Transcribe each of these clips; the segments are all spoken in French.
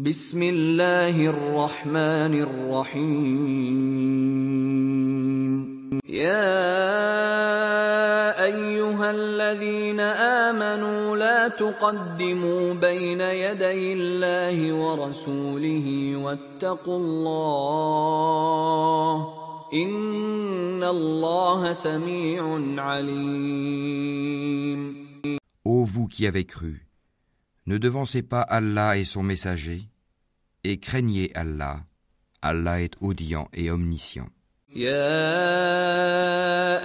بسم الله الرحمن الرحيم. يا أيها الذين آمنوا لا تقدموا بين يدي الله ورسوله واتقوا الله إن الله سميع عليم. Ô vous qui avez cru, ne devancez pas Allah et son messager, et craignez Allah. Allah est audient et omniscient. يا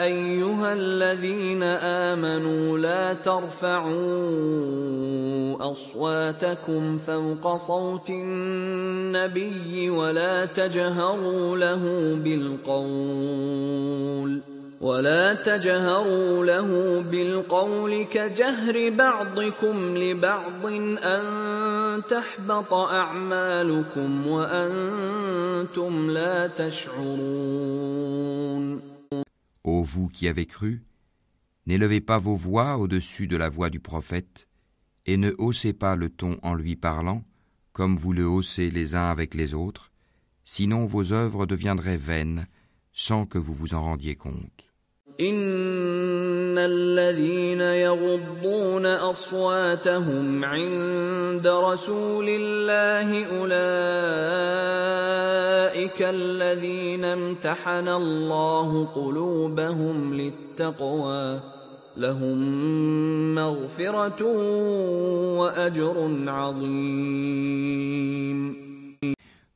أيها الذين آمنوا لا ترفعوا أصواتكم فوق صوت النبي ولا تجهروا له بالقول ولا تجهروا له بالقول كجهر بعضكم لبعض ان تحبط اعمالكم وانتم لا تشعرون Ô vous qui avez cru, n'élevez pas vos voix au-dessus de la voix du prophète, et ne haussez pas le ton en lui parlant, comme vous le haussez les uns avec les autres, sinon vos œuvres deviendraient vaines sans que vous vous en rendiez compte. ان الذين يغضون اصواتهم عند رسول الله اولئك الذين امتحن الله قلوبهم للتقوى لهم مغفره واجر عظيم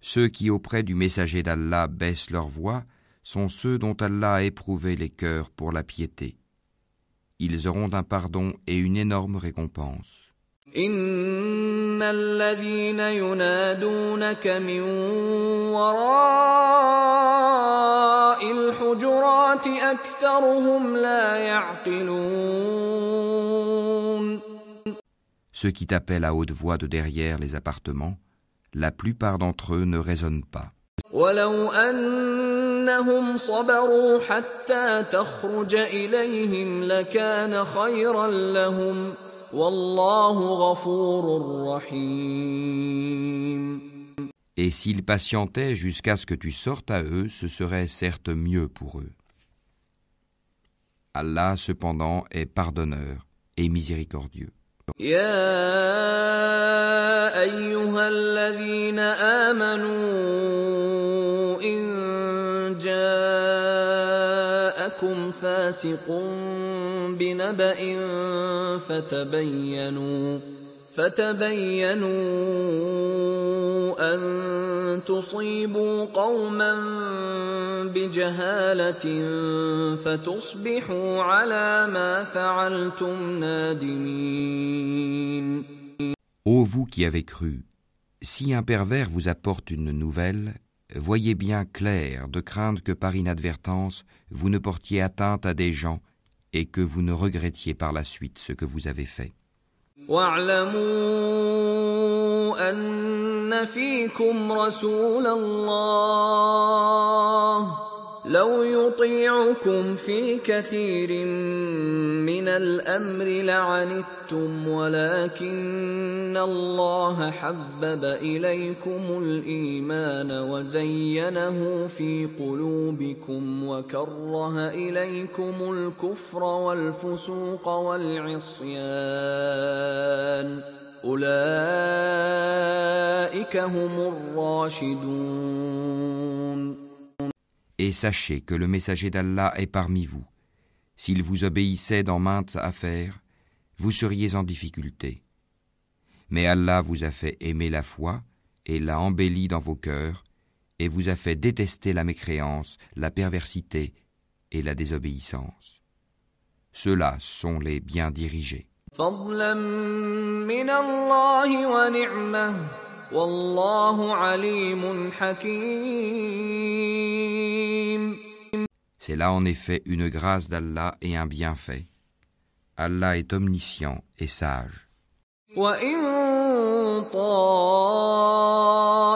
Ceux qui auprès du messager d'Allah baissent leur voix sont ceux dont Allah a éprouvé les cœurs pour la piété. Ils auront un pardon et une énorme récompense. ان الذين ينادونك من وراء الحجرات اكثرهم لا يعقلون Ceux qui t'appellent à haute voix de derrière les appartements, la plupart d'entre eux ne raisonnent pas. ولو انهم صبروا حتى تخرج اليهم لكان خيرا لهم والله غفور رحيم Et s'ils patientaient jusqu'à ce que tu sortes à eux, ce serait certes mieux pour eux. Allah cependant est pardonneur et miséricordieux. يا ايها الذين امنوا ان جاءكم فاسق بنبأ فتبينوا فتبينوا أن تصيبوا قوما بجهالة فتصبحوا على ما فعلتم نادمين. Ô vous qui avez cru, si un pervers vous apporte une nouvelle, voyez bien clair de craindre que par inadvertance vous ne portiez atteinte à des gens et que vous ne regrettiez par la suite ce que vous avez fait. لو يطيعكم في كثير من الأمر لعنتم ولكن الله حبب إليكم الإيمان وزينه في قلوبكم وكره إليكم الكفر والفسوق والعصيان. أولئك هم الراشدون. Et sachez que le messager d'Allah est parmi vous. S'il vous obéissait dans maintes affaires, vous seriez en difficulté. Mais Allah vous a fait aimer la foi et l'a embellie dans vos cœurs, et vous a fait détester la mécréance, la perversité et la désobéissance. Ceux-là sont les bien dirigés. C'est là en effet une grâce d'Allah et un bienfait. Allah est omniscient et sage. وإن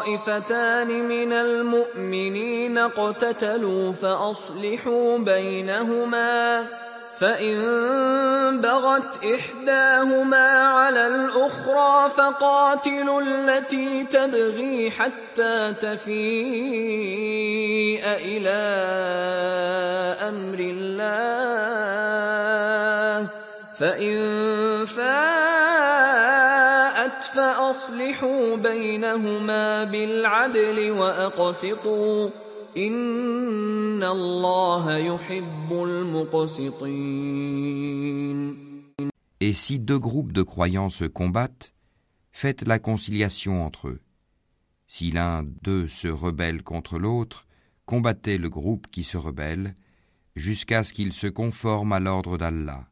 طائفتان من المؤمنين اقتتلوا فأصلحوا بينهما فإن بغت إحداهما على الأخرى فقاتلوا التي تبغي حتى تفيء إلى أمر الله فإن فاءت فأصلحوا بينهما بالعدل وأقسطوا Et si deux groupes de croyants se combattent, faites la conciliation entre eux. Si l'un d'eux se rebelle contre l'autre, combattez le groupe qui se rebelle, jusqu'à ce qu'il se conforme à l'ordre d'Allah.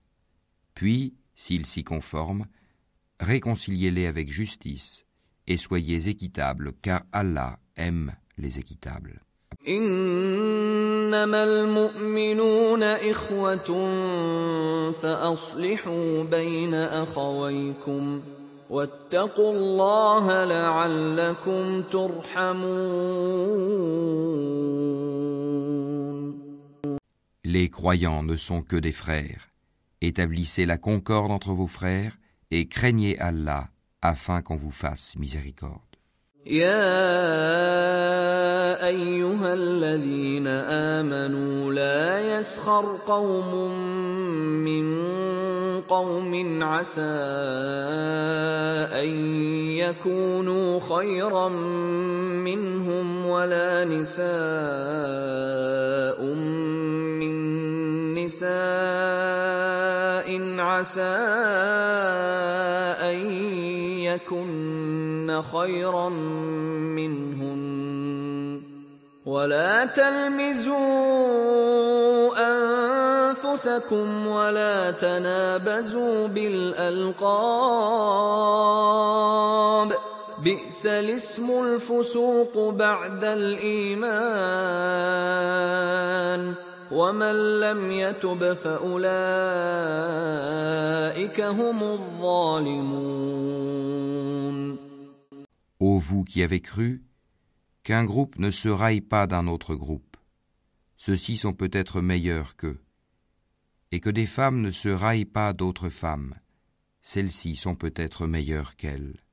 Puis, s'il s'y conforme, réconciliez-les avec justice, et soyez équitables, car Allah aime les équitables. إنما المؤمنون إخوة فأصلحوا بين أخويكم واتقوا الله لعلكم ترحمون Les croyants ne sont que des frères. Établissez la concorde entre vos frères et craignez Allah afin qu'on vous fasse miséricorde. يا أيها الذين آمنوا لا يسخر قوم من قوم عسى أن يكونوا خيرا منهم ولا نساء من نساء عسى أن يكن خيرا منهن. ولا تلمزوا أنفسكم ولا تنابزوا بالألقاب. بئس الاسم الفسوق بعد الإيمان. ومن لم يتب فأولئك هم الظالمون. Vous qui avez cru, qu'un groupe ne se raille pas d'un autre groupe. Ceux-ci sont peut-être meilleurs qu'eux. Et que des femmes ne se raillent pas d'autres femmes. Celles-ci sont peut-être meilleures qu'elles.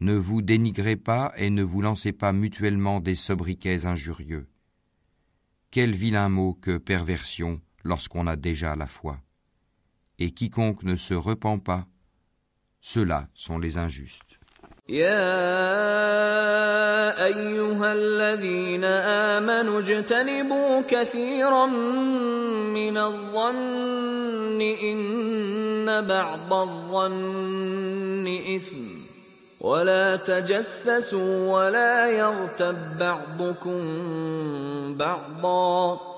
Ne vous dénigrez pas et ne vous lancez pas mutuellement des sobriquets injurieux. Quel vilain mot que perversion lorsqu'on a déjà la foi. Et quiconque ne se repent pas, ceux-là sont les injustes. يا أيها الذين آمنوا اجتنبوا كثيرا من الظن إن بعض الظن إثم. ولا تجسسوا ولا يغتب بعضكم بعضا.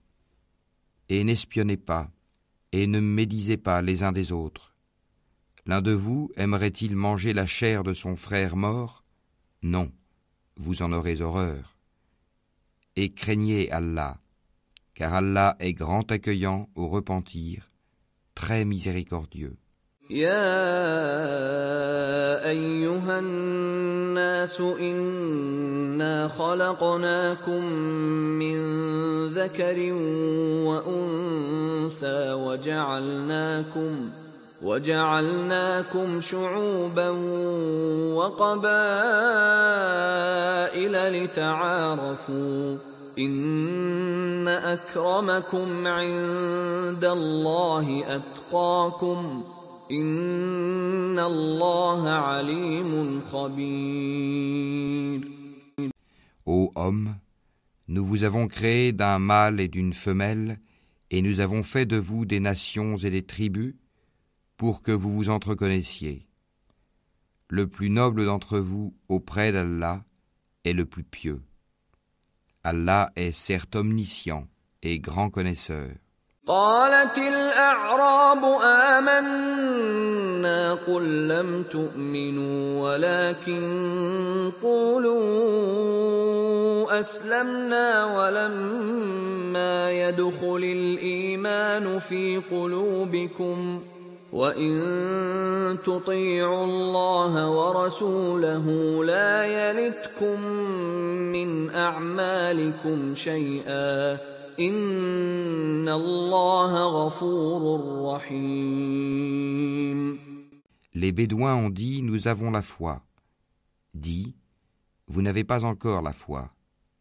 Et n'espionnez pas, et ne médisez pas les uns des autres. L'un de vous aimerait-il manger la chair de son frère mort Non, vous en aurez horreur. Et craignez Allah, car Allah est grand accueillant au repentir, très miséricordieux. يا ايها الناس انا خلقناكم من ذكر وأنثى وجعلناكم وجعلناكم شعوبا وقبائل لتعارفوا إن أكرمكم عند الله أتقاكم إن الله عليم خبير. Ô homme, nous vous avons créé d'un mâle et d'une femelle, et nous avons fait de vous des nations et des tribus, pour que vous vous entreconnaissiez. Le plus noble d'entre vous auprès d'Allah est le plus pieux. Allah est certes omniscient et grand connaisseur. قالت الأعراب آمنا قل لم تؤمنوا ولكن قولوا أسلمنا ولما يدخل الإيمان في قلوبكم وإن تطيعوا الله ورسوله لا يلتكم من أعمالكم شيئا Les Bédouins ont dit Nous avons la foi. Dit Vous n'avez pas encore la foi.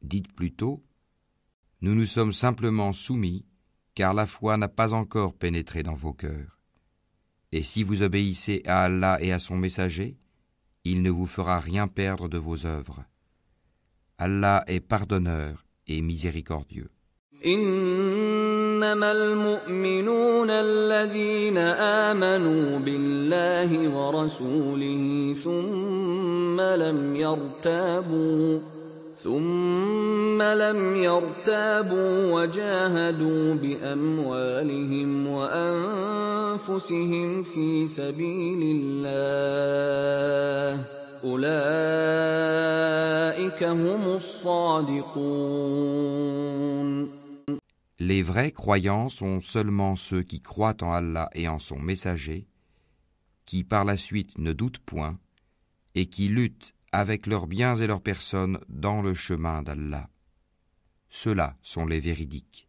Dites plutôt Nous nous sommes simplement soumis, car la foi n'a pas encore pénétré dans vos cœurs. Et si vous obéissez à Allah et à son messager, il ne vous fera rien perdre de vos œuvres. Allah est pardonneur et miséricordieux. انما المؤمنون الذين امنوا بالله ورسوله ثم لم يرتابوا ثم لم يرتابوا وجاهدوا باموالهم وانفسهم في سبيل الله اولئك هم الصادقون Les vrais croyants sont seulement ceux qui croient en Allah et en son messager, qui par la suite ne doutent point, et qui luttent avec leurs biens et leurs personnes dans le chemin d'Allah. Ceux-là sont les véridiques.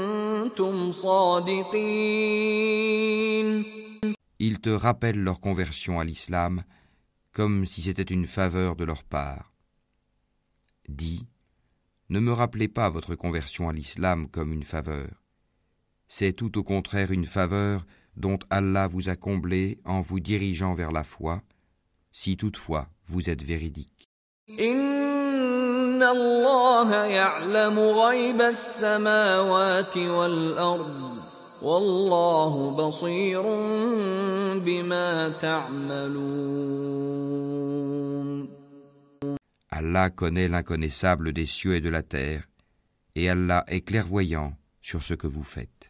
Ils te rappellent leur conversion à l'islam comme si c'était une faveur de leur part. Dis, ne me rappelez pas votre conversion à l'islam comme une faveur. C'est tout au contraire une faveur dont Allah vous a comblé en vous dirigeant vers la foi, si toutefois vous êtes véridique. Allah connaît l'inconnaissable des cieux et de la terre, et Allah est clairvoyant sur ce que vous faites.